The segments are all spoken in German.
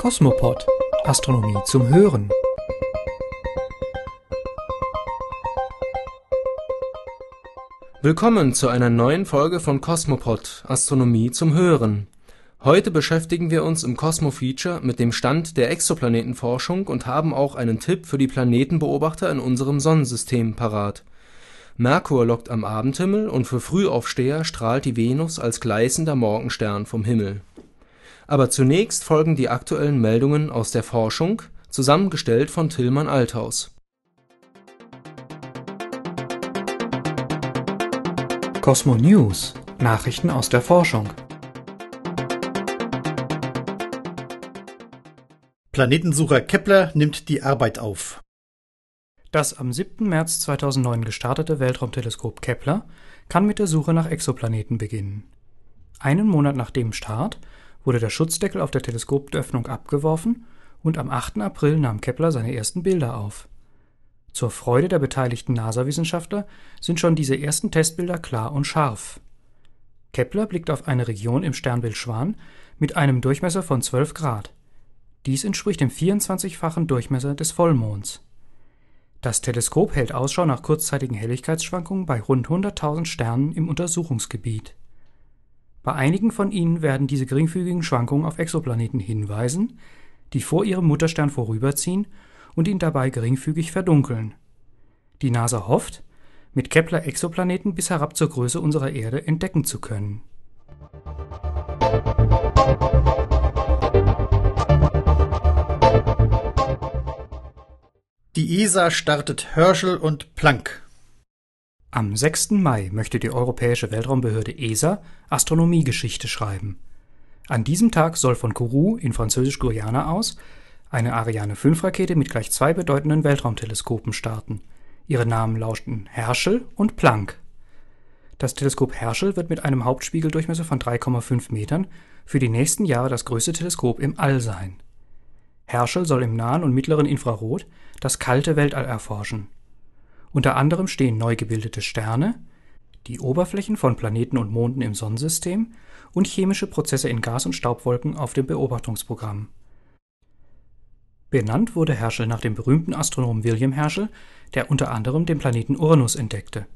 Kosmopod Astronomie zum Hören. Willkommen zu einer neuen Folge von Cosmopod Astronomie zum Hören. Heute beschäftigen wir uns im Cosmo Feature mit dem Stand der Exoplanetenforschung und haben auch einen Tipp für die Planetenbeobachter in unserem Sonnensystem parat. Merkur lockt am Abendhimmel und für Frühaufsteher strahlt die Venus als gleißender Morgenstern vom Himmel. Aber zunächst folgen die aktuellen Meldungen aus der Forschung, zusammengestellt von Tillmann Althaus Cosmo News Nachrichten aus der Forschung Planetensucher Kepler nimmt die Arbeit auf. Das am 7. März 2009 gestartete Weltraumteleskop Kepler kann mit der Suche nach Exoplaneten beginnen. Einen Monat nach dem Start wurde der Schutzdeckel auf der Teleskopöffnung abgeworfen und am 8. April nahm Kepler seine ersten Bilder auf zur Freude der beteiligten NASA-Wissenschaftler sind schon diese ersten Testbilder klar und scharf. Kepler blickt auf eine Region im Sternbild Schwan mit einem Durchmesser von 12 Grad. Dies entspricht dem 24-fachen Durchmesser des Vollmonds. Das Teleskop hält Ausschau nach kurzzeitigen Helligkeitsschwankungen bei rund 100.000 Sternen im Untersuchungsgebiet. Bei einigen von ihnen werden diese geringfügigen Schwankungen auf Exoplaneten hinweisen, die vor ihrem Mutterstern vorüberziehen und ihn dabei geringfügig verdunkeln. Die NASA hofft, mit Kepler Exoplaneten bis herab zur Größe unserer Erde entdecken zu können. Die ESA startet Herschel und Planck. Am 6. Mai möchte die Europäische Weltraumbehörde ESA Astronomiegeschichte schreiben. An diesem Tag soll von Kourou in Französisch-Guyana aus eine Ariane-5-Rakete mit gleich zwei bedeutenden Weltraumteleskopen starten. Ihre Namen lauschten Herschel und Planck. Das Teleskop Herschel wird mit einem Hauptspiegeldurchmesser von 3,5 Metern für die nächsten Jahre das größte Teleskop im All sein. Herschel soll im nahen und mittleren Infrarot das kalte Weltall erforschen. Unter anderem stehen neu gebildete Sterne, die Oberflächen von Planeten und Monden im Sonnensystem und chemische Prozesse in Gas- und Staubwolken auf dem Beobachtungsprogramm Benannt wurde Herschel nach dem berühmten Astronomen William Herschel, der unter anderem den Planeten Uranus entdeckte.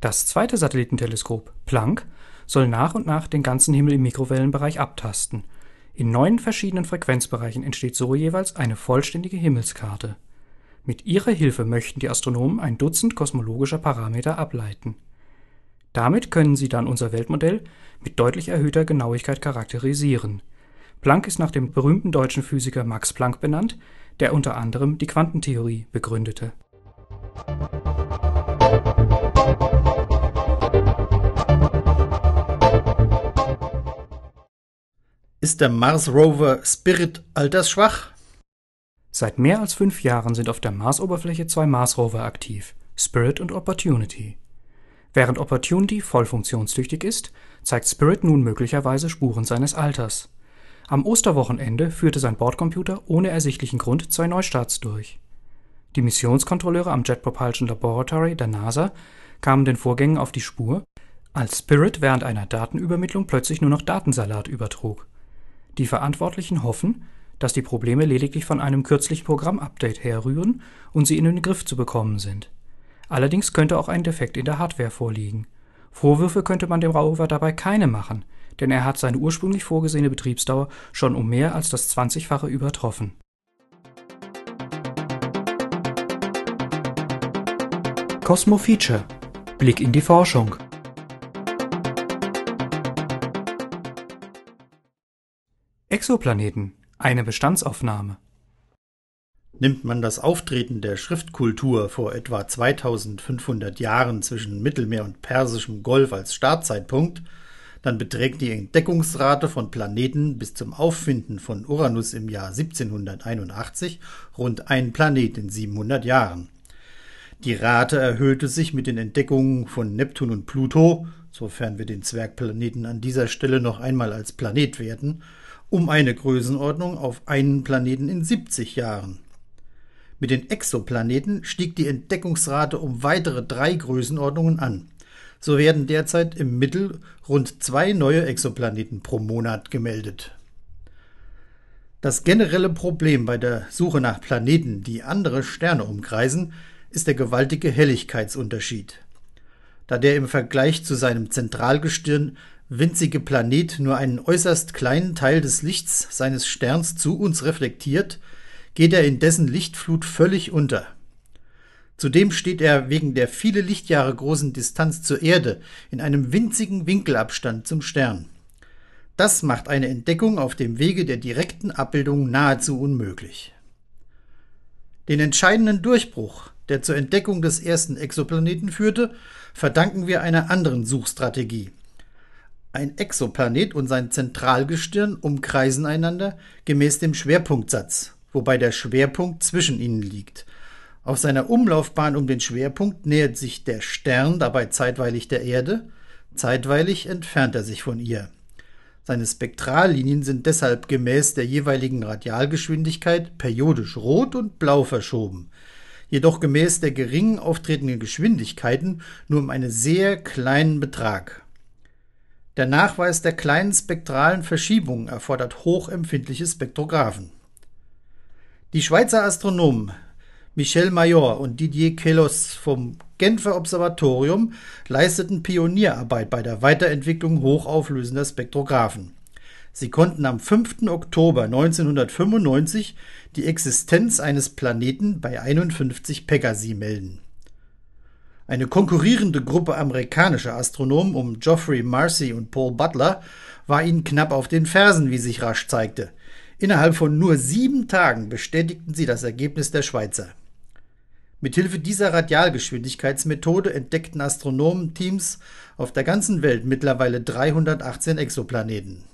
Das zweite Satellitenteleskop Planck soll nach und nach den ganzen Himmel im Mikrowellenbereich abtasten. In neun verschiedenen Frequenzbereichen entsteht so jeweils eine vollständige Himmelskarte. Mit ihrer Hilfe möchten die Astronomen ein Dutzend kosmologischer Parameter ableiten. Damit können sie dann unser Weltmodell mit deutlich erhöhter Genauigkeit charakterisieren Planck ist nach dem berühmten deutschen Physiker Max Planck benannt, der unter anderem die Quantentheorie begründete. Ist der Mars Rover Spirit altersschwach? Seit mehr als fünf Jahren sind auf der Marsoberfläche zwei Mars Rover aktiv, Spirit und Opportunity. Während Opportunity voll funktionstüchtig ist, zeigt Spirit nun möglicherweise Spuren seines Alters. Am Osterwochenende führte sein Bordcomputer ohne ersichtlichen Grund zwei Neustarts durch. Die Missionskontrolleure am Jet Propulsion Laboratory der NASA kamen den Vorgängen auf die Spur, als Spirit während einer Datenübermittlung plötzlich nur noch Datensalat übertrug. Die Verantwortlichen hoffen, dass die Probleme lediglich von einem kürzlichen Programmupdate herrühren und sie in den Griff zu bekommen sind. Allerdings könnte auch ein Defekt in der Hardware vorliegen. Vorwürfe könnte man dem Rover dabei keine machen, denn er hat seine ursprünglich vorgesehene Betriebsdauer schon um mehr als das 20-fache übertroffen. Cosmo Feature Blick in die Forschung Exoplaneten eine Bestandsaufnahme Nimmt man das Auftreten der Schriftkultur vor etwa 2500 Jahren zwischen Mittelmeer und Persischem Golf als Startzeitpunkt, dann beträgt die Entdeckungsrate von Planeten bis zum Auffinden von Uranus im Jahr 1781 rund ein Planet in 700 Jahren. Die Rate erhöhte sich mit den Entdeckungen von Neptun und Pluto, sofern wir den Zwergplaneten an dieser Stelle noch einmal als Planet werten, um eine Größenordnung auf einen Planeten in 70 Jahren. Mit den Exoplaneten stieg die Entdeckungsrate um weitere drei Größenordnungen an. So werden derzeit im Mittel rund zwei neue Exoplaneten pro Monat gemeldet. Das generelle Problem bei der Suche nach Planeten, die andere Sterne umkreisen, ist der gewaltige Helligkeitsunterschied. Da der im Vergleich zu seinem Zentralgestirn winzige Planet nur einen äußerst kleinen Teil des Lichts seines Sterns zu uns reflektiert, geht er in dessen Lichtflut völlig unter. Zudem steht er wegen der viele Lichtjahre großen Distanz zur Erde in einem winzigen Winkelabstand zum Stern. Das macht eine Entdeckung auf dem Wege der direkten Abbildung nahezu unmöglich. Den entscheidenden Durchbruch, der zur Entdeckung des ersten Exoplaneten führte, verdanken wir einer anderen Suchstrategie. Ein Exoplanet und sein Zentralgestirn umkreisen einander gemäß dem Schwerpunktsatz, wobei der Schwerpunkt zwischen ihnen liegt. Auf seiner Umlaufbahn um den Schwerpunkt nähert sich der Stern dabei zeitweilig der Erde, zeitweilig entfernt er sich von ihr. Seine Spektrallinien sind deshalb gemäß der jeweiligen Radialgeschwindigkeit periodisch rot und blau verschoben, jedoch gemäß der geringen auftretenden Geschwindigkeiten nur um einen sehr kleinen Betrag. Der Nachweis der kleinen spektralen Verschiebungen erfordert hochempfindliche Spektrographen. Die Schweizer Astronomen Michel Major und Didier Queloz vom Genfer Observatorium leisteten Pionierarbeit bei der Weiterentwicklung hochauflösender Spektrographen. Sie konnten am 5. Oktober 1995 die Existenz eines Planeten bei 51 Pegasi melden. Eine konkurrierende Gruppe amerikanischer Astronomen um Geoffrey Marcy und Paul Butler war ihnen knapp auf den Fersen, wie sich rasch zeigte. Innerhalb von nur sieben Tagen bestätigten sie das Ergebnis der Schweizer. Mithilfe dieser Radialgeschwindigkeitsmethode entdeckten Astronomenteams auf der ganzen Welt mittlerweile 318 Exoplaneten.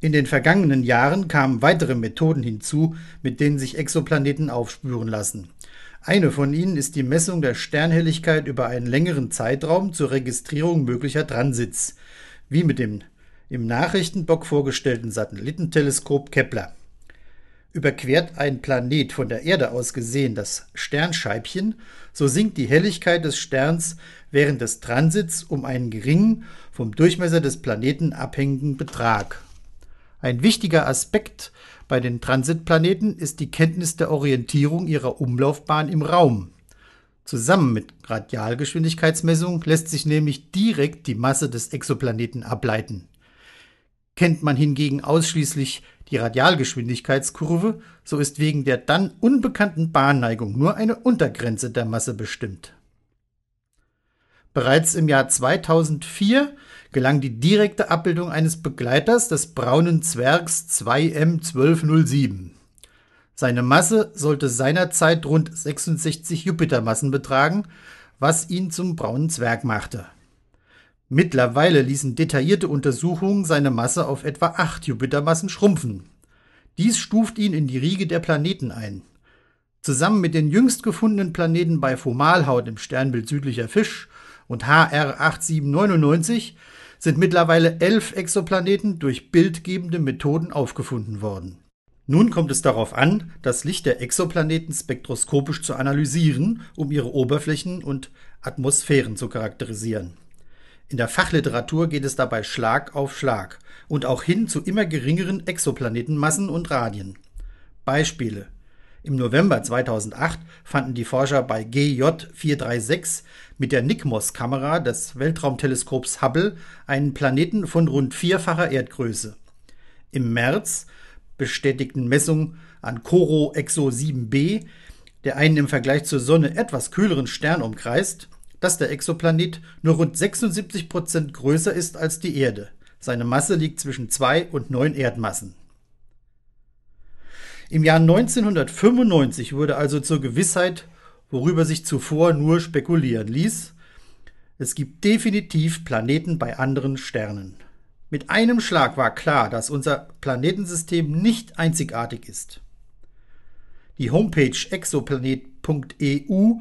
In den vergangenen Jahren kamen weitere Methoden hinzu, mit denen sich Exoplaneten aufspüren lassen. Eine von ihnen ist die Messung der Sternhelligkeit über einen längeren Zeitraum zur Registrierung möglicher Transits, wie mit dem im Nachrichtenblock vorgestellten Satellitenteleskop Kepler. Überquert ein Planet von der Erde aus gesehen das Sternscheibchen, so sinkt die Helligkeit des Sterns während des Transits um einen geringen, vom Durchmesser des Planeten abhängigen Betrag. Ein wichtiger Aspekt bei den Transitplaneten ist die Kenntnis der Orientierung ihrer Umlaufbahn im Raum. Zusammen mit Radialgeschwindigkeitsmessung lässt sich nämlich direkt die Masse des Exoplaneten ableiten. Kennt man hingegen ausschließlich die Radialgeschwindigkeitskurve, so ist wegen der dann unbekannten Bahnneigung nur eine Untergrenze der Masse bestimmt. Bereits im Jahr 2004 gelang die direkte Abbildung eines Begleiters des braunen Zwergs 2M1207. Seine Masse sollte seinerzeit rund 66 Jupitermassen betragen, was ihn zum braunen Zwerg machte. Mittlerweile ließen detaillierte Untersuchungen seine Masse auf etwa acht Jupitermassen schrumpfen. Dies stuft ihn in die Riege der Planeten ein. Zusammen mit den jüngst gefundenen Planeten bei Fomalhaut im Sternbild Südlicher Fisch und HR 8799 sind mittlerweile elf Exoplaneten durch bildgebende Methoden aufgefunden worden. Nun kommt es darauf an, das Licht der Exoplaneten spektroskopisch zu analysieren, um ihre Oberflächen und Atmosphären zu charakterisieren. In der Fachliteratur geht es dabei Schlag auf Schlag und auch hin zu immer geringeren Exoplanetenmassen und Radien. Beispiele. Im November 2008 fanden die Forscher bei GJ 436 mit der NICMOS-Kamera des Weltraumteleskops Hubble einen Planeten von rund vierfacher Erdgröße. Im März bestätigten Messungen an Coro Exo 7b, der einen im Vergleich zur Sonne etwas kühleren Stern umkreist, dass der Exoplanet nur rund 76 Prozent größer ist als die Erde. Seine Masse liegt zwischen zwei und neun Erdmassen. Im Jahr 1995 wurde also zur Gewissheit, worüber sich zuvor nur spekulieren ließ, es gibt definitiv Planeten bei anderen Sternen. Mit einem Schlag war klar, dass unser Planetensystem nicht einzigartig ist. Die Homepage exoplanet.eu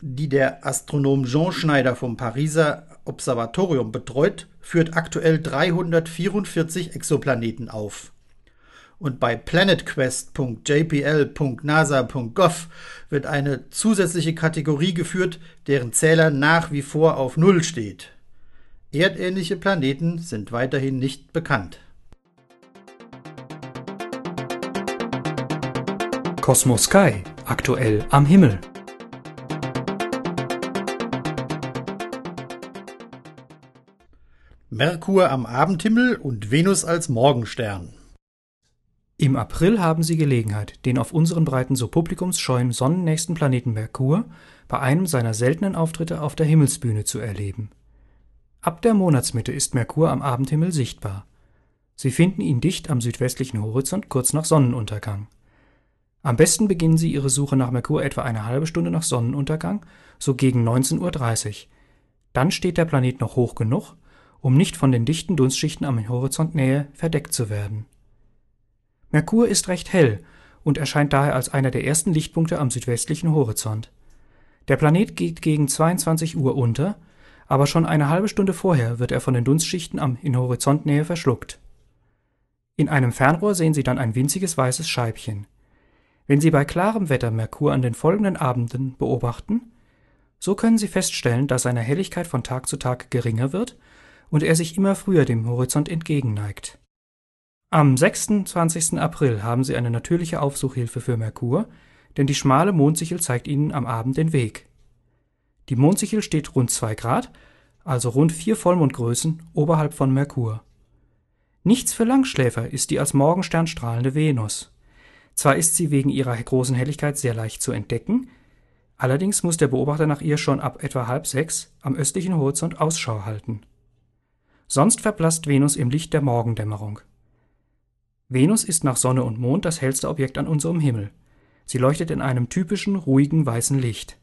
die der Astronom Jean Schneider vom Pariser Observatorium betreut, führt aktuell 344 Exoplaneten auf. Und bei planetquest.jpl.nasa.gov wird eine zusätzliche Kategorie geführt, deren Zähler nach wie vor auf Null steht. Erdähnliche Planeten sind weiterhin nicht bekannt. Cosmo Sky, aktuell am Himmel. Merkur am Abendhimmel und Venus als Morgenstern. Im April haben Sie Gelegenheit, den auf unseren Breiten so publikumsscheuen sonnennächsten Planeten Merkur bei einem seiner seltenen Auftritte auf der Himmelsbühne zu erleben. Ab der Monatsmitte ist Merkur am Abendhimmel sichtbar. Sie finden ihn dicht am südwestlichen Horizont kurz nach Sonnenuntergang. Am besten beginnen Sie Ihre Suche nach Merkur etwa eine halbe Stunde nach Sonnenuntergang, so gegen 19.30 Uhr. Dann steht der Planet noch hoch genug, um nicht von den dichten Dunstschichten am Horizontnähe verdeckt zu werden. Merkur ist recht hell und erscheint daher als einer der ersten Lichtpunkte am südwestlichen Horizont. Der Planet geht gegen 22 Uhr unter, aber schon eine halbe Stunde vorher wird er von den Dunstschichten in Horizontnähe verschluckt. In einem Fernrohr sehen Sie dann ein winziges weißes Scheibchen. Wenn Sie bei klarem Wetter Merkur an den folgenden Abenden beobachten, so können Sie feststellen, dass seine Helligkeit von Tag zu Tag geringer wird und er sich immer früher dem Horizont entgegenneigt. Am 26. April haben Sie eine natürliche Aufsuchhilfe für Merkur, denn die schmale Mondsichel zeigt Ihnen am Abend den Weg. Die Mondsichel steht rund 2 Grad, also rund vier Vollmondgrößen, oberhalb von Merkur. Nichts für Langschläfer ist die als Morgenstern strahlende Venus. Zwar ist sie wegen ihrer großen Helligkeit sehr leicht zu entdecken, allerdings muss der Beobachter nach ihr schon ab etwa halb sechs am östlichen Horizont Ausschau halten. Sonst verblasst Venus im Licht der Morgendämmerung. Venus ist nach Sonne und Mond das hellste Objekt an unserem Himmel. Sie leuchtet in einem typischen, ruhigen weißen Licht.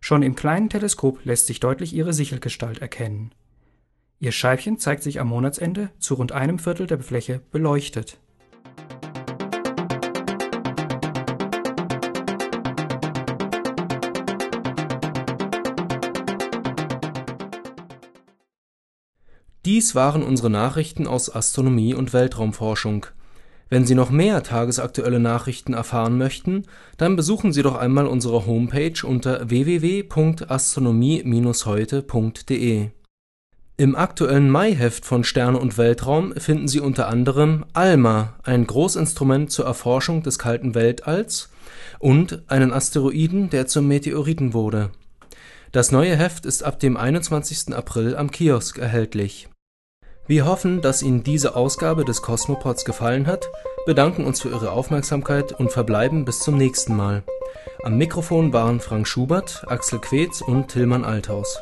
Schon im kleinen Teleskop lässt sich deutlich ihre Sichelgestalt erkennen. Ihr Scheibchen zeigt sich am Monatsende zu rund einem Viertel der Fläche beleuchtet. Dies waren unsere Nachrichten aus Astronomie und Weltraumforschung. Wenn Sie noch mehr tagesaktuelle Nachrichten erfahren möchten, dann besuchen Sie doch einmal unsere Homepage unter www.astronomie-heute.de. Im aktuellen Maiheft von Sterne und Weltraum finden Sie unter anderem ALMA, ein Großinstrument zur Erforschung des kalten Weltalls, und einen Asteroiden, der zum Meteoriten wurde. Das neue Heft ist ab dem 21. April am Kiosk erhältlich wir hoffen, dass Ihnen diese Ausgabe des Cosmopods gefallen hat, bedanken uns für Ihre Aufmerksamkeit und verbleiben bis zum nächsten Mal. Am Mikrofon waren Frank Schubert, Axel Quetz und Tillmann Althaus